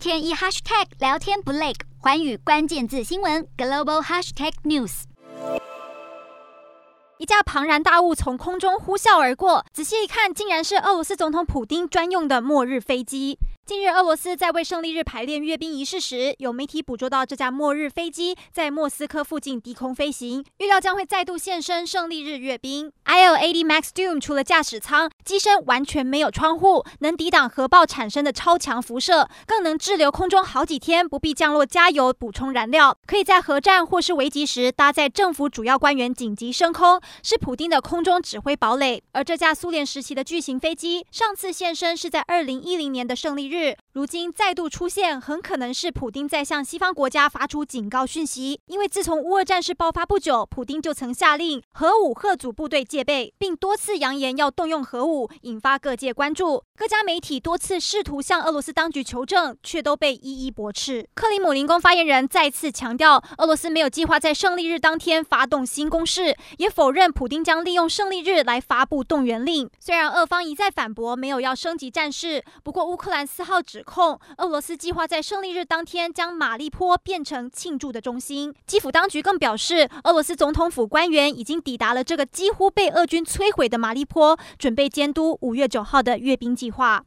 天一 hashtag 聊天不累，环宇关键字新闻 global hashtag news。一架庞然大物从空中呼啸而过，仔细一看，竟然是俄罗斯总统普丁专用的末日飞机。近日，俄罗斯在为胜利日排练阅兵仪式时，有媒体捕捉到这架末日飞机在莫斯科附近低空飞行，预料将会再度现身胜利日阅兵。Il-80 Max Doom 除了驾驶舱，机身完全没有窗户，能抵挡核爆产生的超强辐射，更能滞留空中好几天，不必降落加油补充燃料，可以在核战或是危急时搭载政府主要官员紧急升空，是普丁的空中指挥堡垒。而这架苏联时期的巨型飞机，上次现身是在二零一零年的胜利日。如今再度出现，很可能是普丁在向西方国家发出警告讯息。因为自从乌俄战事爆发不久，普丁就曾下令核武吓阻部队戒备，并多次扬言要动用核武，引发各界关注。各家媒体多次试图向俄罗斯当局求证，却都被一一驳斥。克里姆林宫发言人再次强调，俄罗斯没有计划在胜利日当天发动新攻势，也否认普丁将利用胜利日来发布动员令。虽然俄方一再反驳没有要升级战事，不过乌克兰四号。指控俄罗斯计划在胜利日当天将马利坡变成庆祝的中心。基辅当局更表示，俄罗斯总统府官员已经抵达了这个几乎被俄军摧毁的马利坡，准备监督五月九号的阅兵计划。